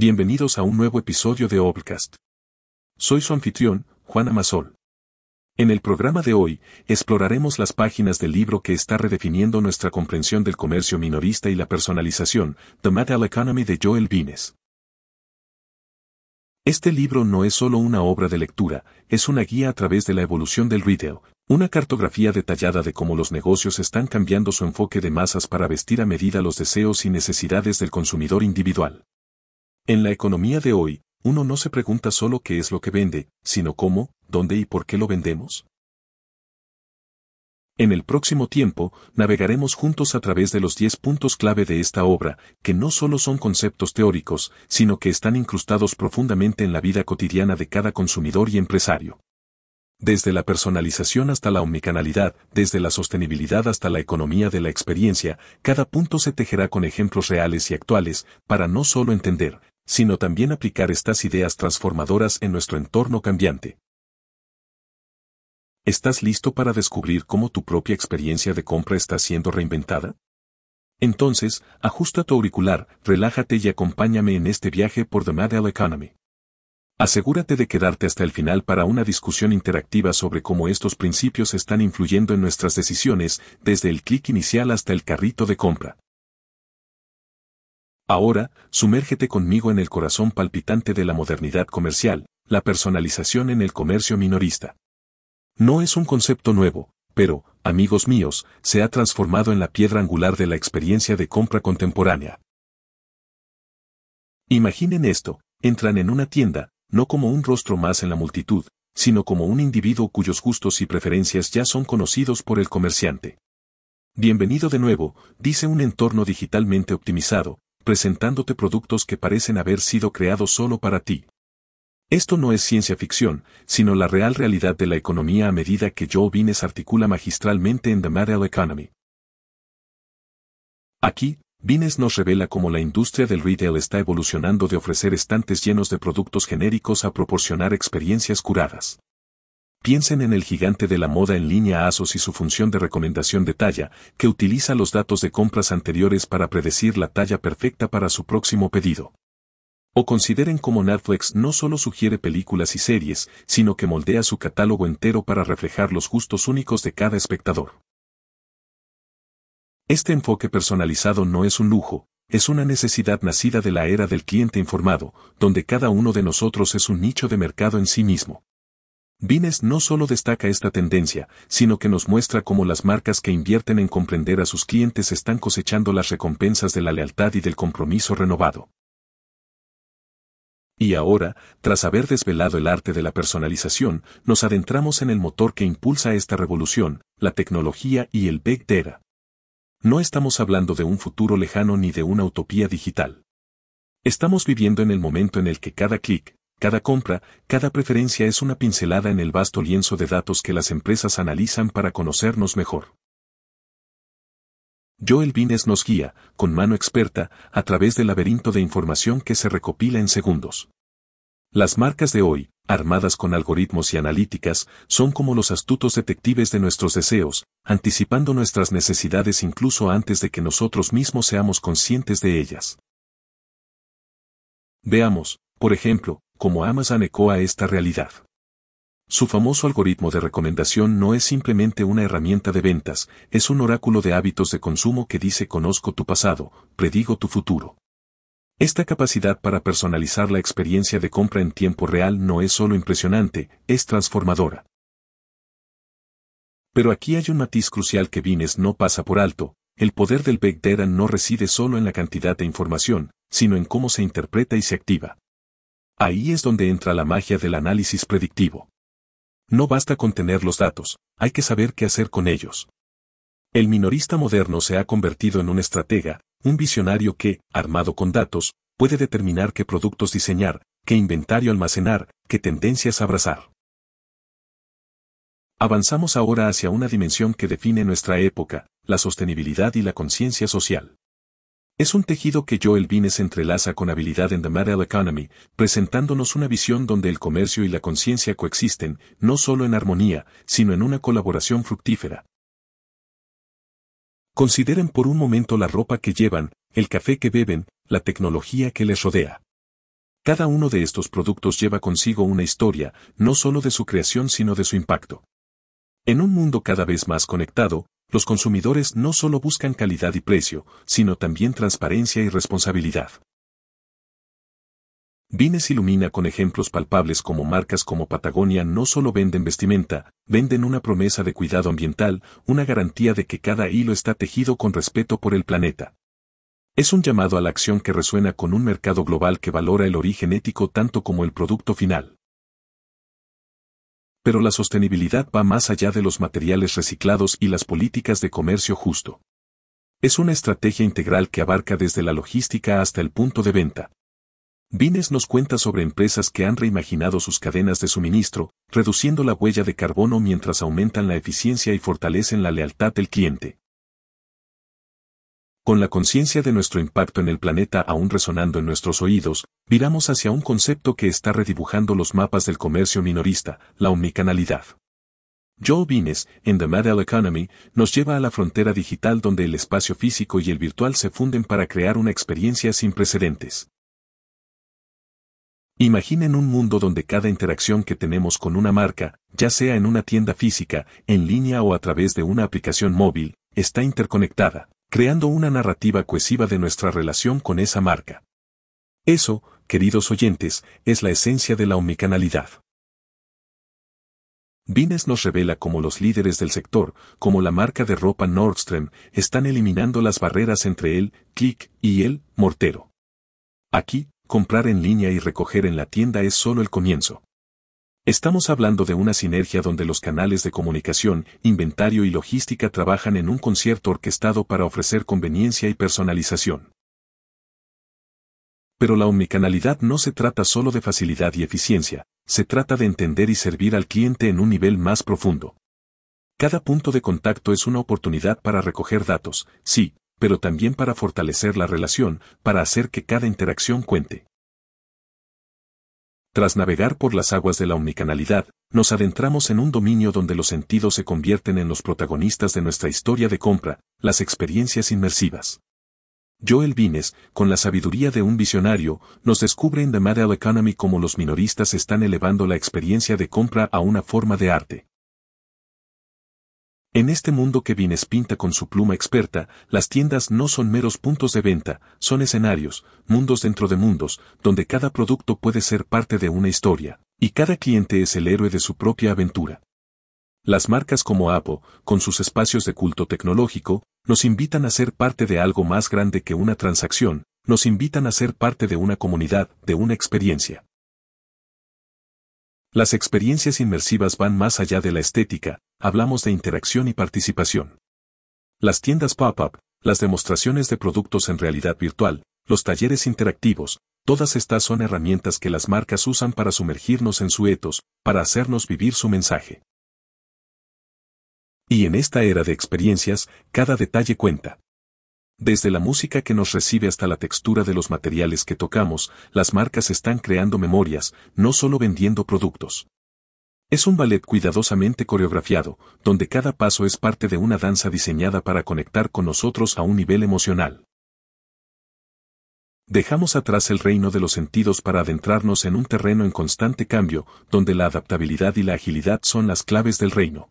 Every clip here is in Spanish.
Bienvenidos a un nuevo episodio de Obcast. Soy su anfitrión, Juan Amasol. En el programa de hoy, exploraremos las páginas del libro que está redefiniendo nuestra comprensión del comercio minorista y la personalización, The Metal Economy de Joel Vines. Este libro no es solo una obra de lectura, es una guía a través de la evolución del retail, una cartografía detallada de cómo los negocios están cambiando su enfoque de masas para vestir a medida los deseos y necesidades del consumidor individual. En la economía de hoy, uno no se pregunta solo qué es lo que vende, sino cómo, dónde y por qué lo vendemos. En el próximo tiempo, navegaremos juntos a través de los 10 puntos clave de esta obra, que no solo son conceptos teóricos, sino que están incrustados profundamente en la vida cotidiana de cada consumidor y empresario. Desde la personalización hasta la omnicanalidad, desde la sostenibilidad hasta la economía de la experiencia, cada punto se tejerá con ejemplos reales y actuales, para no solo entender, sino también aplicar estas ideas transformadoras en nuestro entorno cambiante. ¿Estás listo para descubrir cómo tu propia experiencia de compra está siendo reinventada? Entonces, ajusta tu auricular, relájate y acompáñame en este viaje por The Model Economy. Asegúrate de quedarte hasta el final para una discusión interactiva sobre cómo estos principios están influyendo en nuestras decisiones, desde el clic inicial hasta el carrito de compra. Ahora, sumérgete conmigo en el corazón palpitante de la modernidad comercial, la personalización en el comercio minorista. No es un concepto nuevo, pero, amigos míos, se ha transformado en la piedra angular de la experiencia de compra contemporánea. Imaginen esto, entran en una tienda, no como un rostro más en la multitud, sino como un individuo cuyos gustos y preferencias ya son conocidos por el comerciante. Bienvenido de nuevo, dice un entorno digitalmente optimizado, presentándote productos que parecen haber sido creados solo para ti. Esto no es ciencia ficción, sino la real realidad de la economía a medida que Joe Vines articula magistralmente en The Material Economy. Aquí, Vines nos revela cómo la industria del retail está evolucionando de ofrecer estantes llenos de productos genéricos a proporcionar experiencias curadas. Piensen en el gigante de la moda en línea ASOS y su función de recomendación de talla, que utiliza los datos de compras anteriores para predecir la talla perfecta para su próximo pedido. O consideren cómo Netflix no solo sugiere películas y series, sino que moldea su catálogo entero para reflejar los gustos únicos de cada espectador. Este enfoque personalizado no es un lujo, es una necesidad nacida de la era del cliente informado, donde cada uno de nosotros es un nicho de mercado en sí mismo. Vines no solo destaca esta tendencia, sino que nos muestra cómo las marcas que invierten en comprender a sus clientes están cosechando las recompensas de la lealtad y del compromiso renovado. Y ahora, tras haber desvelado el arte de la personalización, nos adentramos en el motor que impulsa esta revolución, la tecnología y el Big Data. No estamos hablando de un futuro lejano ni de una utopía digital. Estamos viviendo en el momento en el que cada clic, cada compra, cada preferencia es una pincelada en el vasto lienzo de datos que las empresas analizan para conocernos mejor. Joel Vines nos guía, con mano experta, a través del laberinto de información que se recopila en segundos. Las marcas de hoy, armadas con algoritmos y analíticas, son como los astutos detectives de nuestros deseos, anticipando nuestras necesidades incluso antes de que nosotros mismos seamos conscientes de ellas. Veamos, por ejemplo, como Amazon ecoa esta realidad. Su famoso algoritmo de recomendación no es simplemente una herramienta de ventas, es un oráculo de hábitos de consumo que dice conozco tu pasado, predigo tu futuro. Esta capacidad para personalizar la experiencia de compra en tiempo real no es solo impresionante, es transformadora. Pero aquí hay un matiz crucial que Vines no pasa por alto, el poder del Big Data no reside solo en la cantidad de información, sino en cómo se interpreta y se activa. Ahí es donde entra la magia del análisis predictivo. No basta con tener los datos, hay que saber qué hacer con ellos. El minorista moderno se ha convertido en un estratega, un visionario que, armado con datos, puede determinar qué productos diseñar, qué inventario almacenar, qué tendencias abrazar. Avanzamos ahora hacia una dimensión que define nuestra época, la sostenibilidad y la conciencia social. Es un tejido que Joel Vines entrelaza con habilidad en The Material Economy, presentándonos una visión donde el comercio y la conciencia coexisten, no solo en armonía, sino en una colaboración fructífera. Consideren por un momento la ropa que llevan, el café que beben, la tecnología que les rodea. Cada uno de estos productos lleva consigo una historia, no solo de su creación sino de su impacto. En un mundo cada vez más conectado, los consumidores no solo buscan calidad y precio, sino también transparencia y responsabilidad. Vines ilumina con ejemplos palpables como marcas como Patagonia no solo venden vestimenta, venden una promesa de cuidado ambiental, una garantía de que cada hilo está tejido con respeto por el planeta. Es un llamado a la acción que resuena con un mercado global que valora el origen ético tanto como el producto final. Pero la sostenibilidad va más allá de los materiales reciclados y las políticas de comercio justo. Es una estrategia integral que abarca desde la logística hasta el punto de venta. Vines nos cuenta sobre empresas que han reimaginado sus cadenas de suministro, reduciendo la huella de carbono mientras aumentan la eficiencia y fortalecen la lealtad del cliente. Con la conciencia de nuestro impacto en el planeta aún resonando en nuestros oídos, viramos hacia un concepto que está redibujando los mapas del comercio minorista, la omnicanalidad. Joe Vines, en The Model Economy, nos lleva a la frontera digital donde el espacio físico y el virtual se funden para crear una experiencia sin precedentes. Imaginen un mundo donde cada interacción que tenemos con una marca, ya sea en una tienda física, en línea o a través de una aplicación móvil, está interconectada, creando una narrativa cohesiva de nuestra relación con esa marca. Eso, queridos oyentes, es la esencia de la omnicanalidad. Vines nos revela cómo los líderes del sector, como la marca de ropa Nordstrom, están eliminando las barreras entre el click y el mortero. Aquí, comprar en línea y recoger en la tienda es solo el comienzo. Estamos hablando de una sinergia donde los canales de comunicación, inventario y logística trabajan en un concierto orquestado para ofrecer conveniencia y personalización. Pero la omnicanalidad no se trata solo de facilidad y eficiencia, se trata de entender y servir al cliente en un nivel más profundo. Cada punto de contacto es una oportunidad para recoger datos, sí, pero también para fortalecer la relación, para hacer que cada interacción cuente. Tras navegar por las aguas de la omnicanalidad, nos adentramos en un dominio donde los sentidos se convierten en los protagonistas de nuestra historia de compra, las experiencias inmersivas. Joel Vines, con la sabiduría de un visionario, nos descubre en The Model Economy cómo los minoristas están elevando la experiencia de compra a una forma de arte. En este mundo que Vines pinta con su pluma experta, las tiendas no son meros puntos de venta, son escenarios, mundos dentro de mundos, donde cada producto puede ser parte de una historia, y cada cliente es el héroe de su propia aventura. Las marcas como Apple, con sus espacios de culto tecnológico, nos invitan a ser parte de algo más grande que una transacción, nos invitan a ser parte de una comunidad, de una experiencia. Las experiencias inmersivas van más allá de la estética, hablamos de interacción y participación. Las tiendas pop-up, las demostraciones de productos en realidad virtual, los talleres interactivos, todas estas son herramientas que las marcas usan para sumergirnos en su etos, para hacernos vivir su mensaje. Y en esta era de experiencias, cada detalle cuenta. Desde la música que nos recibe hasta la textura de los materiales que tocamos, las marcas están creando memorias, no solo vendiendo productos. Es un ballet cuidadosamente coreografiado, donde cada paso es parte de una danza diseñada para conectar con nosotros a un nivel emocional. Dejamos atrás el reino de los sentidos para adentrarnos en un terreno en constante cambio, donde la adaptabilidad y la agilidad son las claves del reino.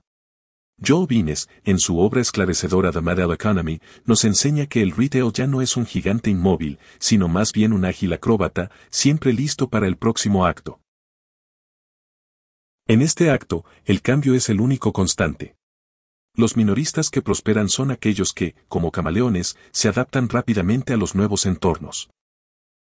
Joe Vines, en su obra esclarecedora The Model Economy, nos enseña que el retail ya no es un gigante inmóvil, sino más bien un ágil acróbata, siempre listo para el próximo acto. En este acto, el cambio es el único constante. Los minoristas que prosperan son aquellos que, como camaleones, se adaptan rápidamente a los nuevos entornos.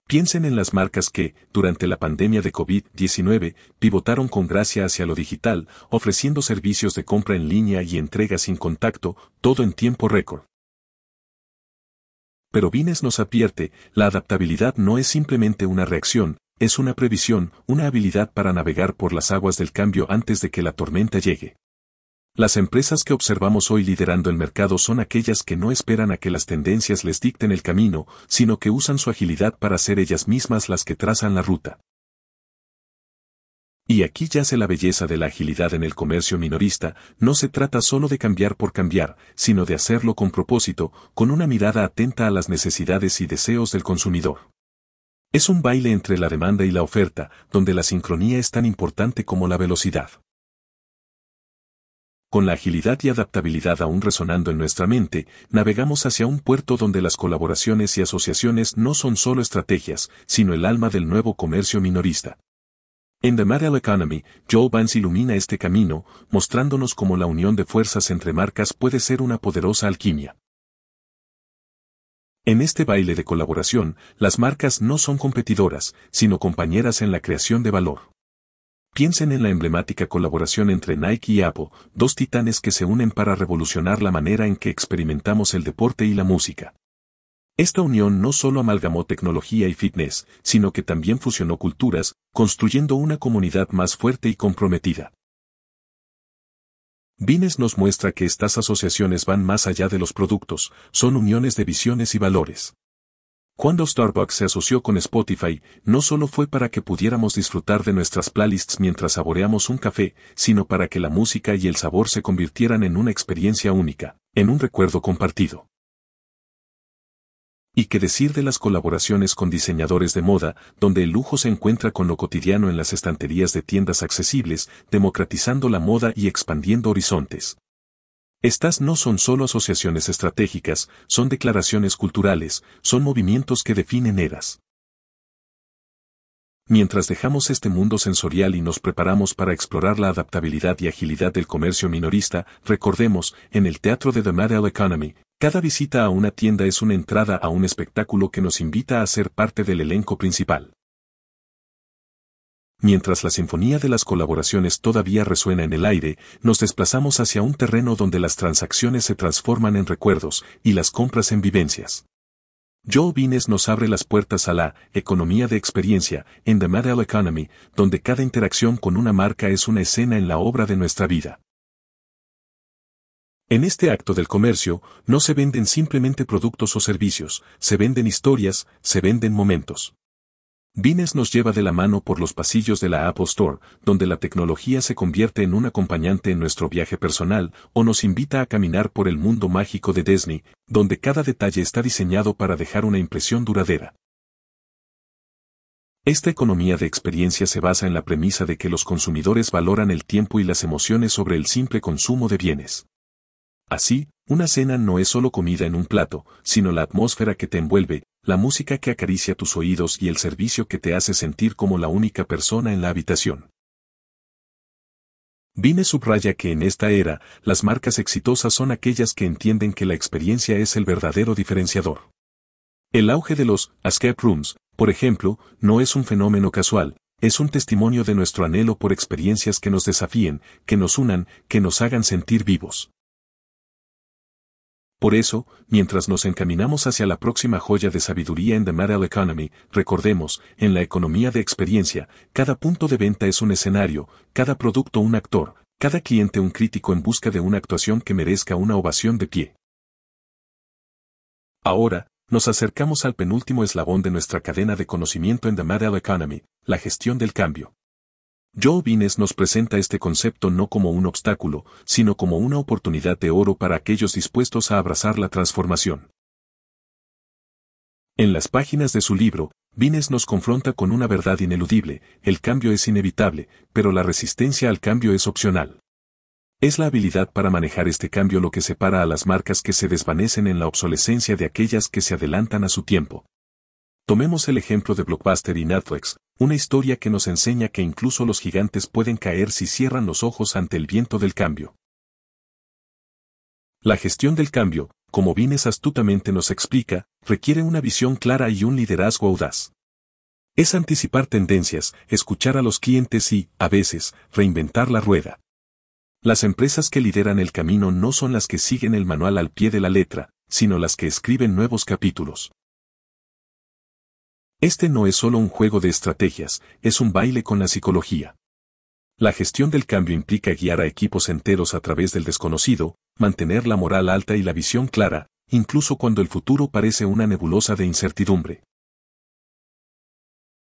Piensen en las marcas que, durante la pandemia de COVID-19, pivotaron con gracia hacia lo digital, ofreciendo servicios de compra en línea y entrega sin contacto, todo en tiempo récord. Pero Vines nos advierte, la adaptabilidad no es simplemente una reacción, es una previsión, una habilidad para navegar por las aguas del cambio antes de que la tormenta llegue. Las empresas que observamos hoy liderando el mercado son aquellas que no esperan a que las tendencias les dicten el camino, sino que usan su agilidad para ser ellas mismas las que trazan la ruta. Y aquí yace la belleza de la agilidad en el comercio minorista, no se trata solo de cambiar por cambiar, sino de hacerlo con propósito, con una mirada atenta a las necesidades y deseos del consumidor. Es un baile entre la demanda y la oferta, donde la sincronía es tan importante como la velocidad. Con la agilidad y adaptabilidad aún resonando en nuestra mente, navegamos hacia un puerto donde las colaboraciones y asociaciones no son solo estrategias, sino el alma del nuevo comercio minorista. En The Material Economy, Joe Vance ilumina este camino, mostrándonos cómo la unión de fuerzas entre marcas puede ser una poderosa alquimia. En este baile de colaboración, las marcas no son competidoras, sino compañeras en la creación de valor. Piensen en la emblemática colaboración entre Nike y Apple, dos titanes que se unen para revolucionar la manera en que experimentamos el deporte y la música. Esta unión no solo amalgamó tecnología y fitness, sino que también fusionó culturas, construyendo una comunidad más fuerte y comprometida. Vines nos muestra que estas asociaciones van más allá de los productos, son uniones de visiones y valores. Cuando Starbucks se asoció con Spotify, no solo fue para que pudiéramos disfrutar de nuestras playlists mientras saboreamos un café, sino para que la música y el sabor se convirtieran en una experiencia única, en un recuerdo compartido. Y qué decir de las colaboraciones con diseñadores de moda, donde el lujo se encuentra con lo cotidiano en las estanterías de tiendas accesibles, democratizando la moda y expandiendo horizontes. Estas no son solo asociaciones estratégicas, son declaraciones culturales, son movimientos que definen eras. Mientras dejamos este mundo sensorial y nos preparamos para explorar la adaptabilidad y agilidad del comercio minorista, recordemos, en el teatro de The Material Economy, cada visita a una tienda es una entrada a un espectáculo que nos invita a ser parte del elenco principal. Mientras la sinfonía de las colaboraciones todavía resuena en el aire, nos desplazamos hacia un terreno donde las transacciones se transforman en recuerdos y las compras en vivencias. Joe Vines nos abre las puertas a la economía de experiencia en The Material Economy, donde cada interacción con una marca es una escena en la obra de nuestra vida. En este acto del comercio, no se venden simplemente productos o servicios, se venden historias, se venden momentos. Vines nos lleva de la mano por los pasillos de la Apple Store, donde la tecnología se convierte en un acompañante en nuestro viaje personal, o nos invita a caminar por el mundo mágico de Disney, donde cada detalle está diseñado para dejar una impresión duradera. Esta economía de experiencia se basa en la premisa de que los consumidores valoran el tiempo y las emociones sobre el simple consumo de bienes. Así, una cena no es solo comida en un plato, sino la atmósfera que te envuelve, la música que acaricia tus oídos y el servicio que te hace sentir como la única persona en la habitación. Vine subraya que en esta era, las marcas exitosas son aquellas que entienden que la experiencia es el verdadero diferenciador. El auge de los escape rooms, por ejemplo, no es un fenómeno casual, es un testimonio de nuestro anhelo por experiencias que nos desafíen, que nos unan, que nos hagan sentir vivos. Por eso, mientras nos encaminamos hacia la próxima joya de sabiduría en The Material Economy, recordemos, en la economía de experiencia, cada punto de venta es un escenario, cada producto un actor, cada cliente un crítico en busca de una actuación que merezca una ovación de pie. Ahora, nos acercamos al penúltimo eslabón de nuestra cadena de conocimiento en The Material Economy, la gestión del cambio. Joe Vines nos presenta este concepto no como un obstáculo, sino como una oportunidad de oro para aquellos dispuestos a abrazar la transformación. En las páginas de su libro, Vines nos confronta con una verdad ineludible, el cambio es inevitable, pero la resistencia al cambio es opcional. Es la habilidad para manejar este cambio lo que separa a las marcas que se desvanecen en la obsolescencia de aquellas que se adelantan a su tiempo. Tomemos el ejemplo de Blockbuster y Netflix, una historia que nos enseña que incluso los gigantes pueden caer si cierran los ojos ante el viento del cambio. La gestión del cambio, como Vines astutamente nos explica, requiere una visión clara y un liderazgo audaz. Es anticipar tendencias, escuchar a los clientes y, a veces, reinventar la rueda. Las empresas que lideran el camino no son las que siguen el manual al pie de la letra, sino las que escriben nuevos capítulos. Este no es solo un juego de estrategias, es un baile con la psicología. La gestión del cambio implica guiar a equipos enteros a través del desconocido, mantener la moral alta y la visión clara, incluso cuando el futuro parece una nebulosa de incertidumbre.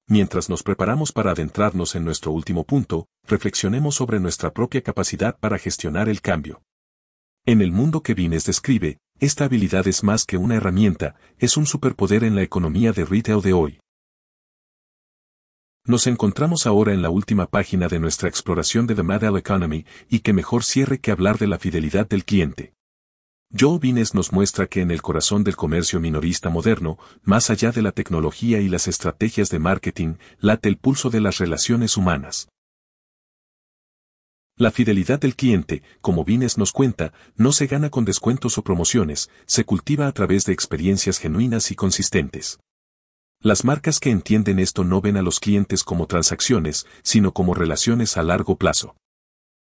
Mientras nos preparamos para adentrarnos en nuestro último punto, reflexionemos sobre nuestra propia capacidad para gestionar el cambio. En el mundo que Vines describe, esta habilidad es más que una herramienta, es un superpoder en la economía de retail de hoy. Nos encontramos ahora en la última página de nuestra exploración de The Model Economy y que mejor cierre que hablar de la fidelidad del cliente. Joe Vines nos muestra que en el corazón del comercio minorista moderno, más allá de la tecnología y las estrategias de marketing, late el pulso de las relaciones humanas. La fidelidad del cliente, como Vines nos cuenta, no se gana con descuentos o promociones, se cultiva a través de experiencias genuinas y consistentes. Las marcas que entienden esto no ven a los clientes como transacciones, sino como relaciones a largo plazo.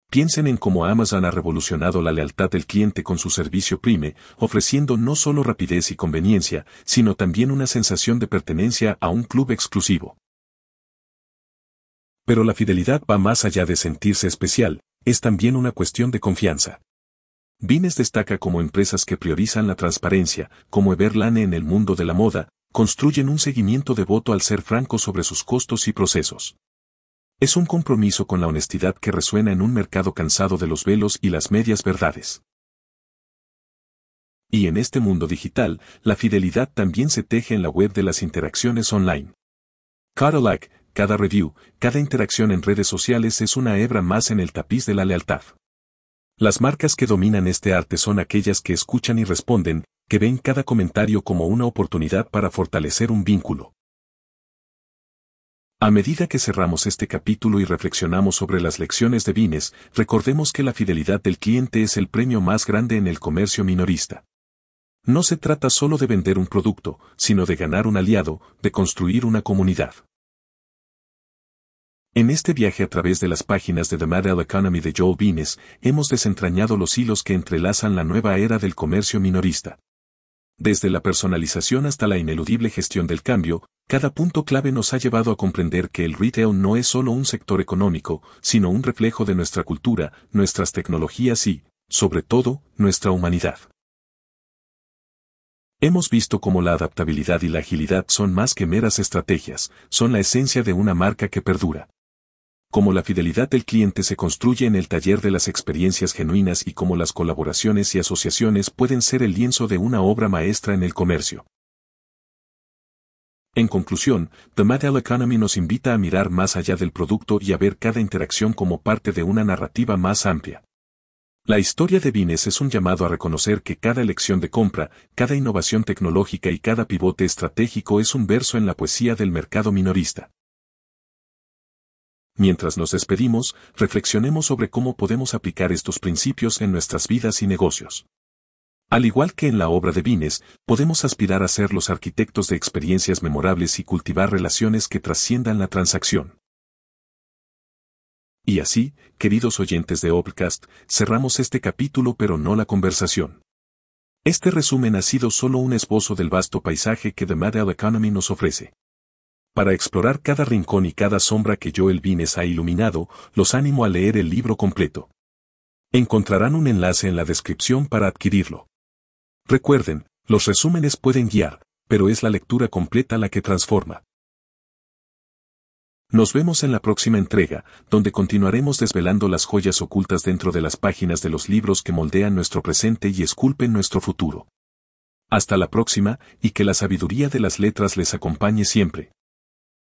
Piensen en cómo Amazon ha revolucionado la lealtad del cliente con su servicio Prime, ofreciendo no solo rapidez y conveniencia, sino también una sensación de pertenencia a un club exclusivo. Pero la fidelidad va más allá de sentirse especial, es también una cuestión de confianza. Vines destaca como empresas que priorizan la transparencia, como Everlane en el mundo de la moda, construyen un seguimiento devoto al ser franco sobre sus costos y procesos. Es un compromiso con la honestidad que resuena en un mercado cansado de los velos y las medias verdades. Y en este mundo digital, la fidelidad también se teje en la web de las interacciones online. Cada like, cada review, cada interacción en redes sociales es una hebra más en el tapiz de la lealtad. Las marcas que dominan este arte son aquellas que escuchan y responden, que ven cada comentario como una oportunidad para fortalecer un vínculo. A medida que cerramos este capítulo y reflexionamos sobre las lecciones de Vines, recordemos que la fidelidad del cliente es el premio más grande en el comercio minorista. No se trata solo de vender un producto, sino de ganar un aliado, de construir una comunidad. En este viaje a través de las páginas de The Model Economy de Joel Vines, hemos desentrañado los hilos que entrelazan la nueva era del comercio minorista. Desde la personalización hasta la ineludible gestión del cambio, cada punto clave nos ha llevado a comprender que el retail no es solo un sector económico, sino un reflejo de nuestra cultura, nuestras tecnologías y, sobre todo, nuestra humanidad. Hemos visto cómo la adaptabilidad y la agilidad son más que meras estrategias, son la esencia de una marca que perdura cómo la fidelidad del cliente se construye en el taller de las experiencias genuinas y cómo las colaboraciones y asociaciones pueden ser el lienzo de una obra maestra en el comercio. En conclusión, The Model Economy nos invita a mirar más allá del producto y a ver cada interacción como parte de una narrativa más amplia. La historia de Vines es un llamado a reconocer que cada elección de compra, cada innovación tecnológica y cada pivote estratégico es un verso en la poesía del mercado minorista. Mientras nos despedimos, reflexionemos sobre cómo podemos aplicar estos principios en nuestras vidas y negocios. Al igual que en la obra de Vines, podemos aspirar a ser los arquitectos de experiencias memorables y cultivar relaciones que trasciendan la transacción. Y así, queridos oyentes de Obcast, cerramos este capítulo pero no la conversación. Este resumen ha sido solo un esbozo del vasto paisaje que The Model Economy nos ofrece. Para explorar cada rincón y cada sombra que Joel Vines ha iluminado, los animo a leer el libro completo. Encontrarán un enlace en la descripción para adquirirlo. Recuerden, los resúmenes pueden guiar, pero es la lectura completa la que transforma. Nos vemos en la próxima entrega, donde continuaremos desvelando las joyas ocultas dentro de las páginas de los libros que moldean nuestro presente y esculpen nuestro futuro. Hasta la próxima, y que la sabiduría de las letras les acompañe siempre.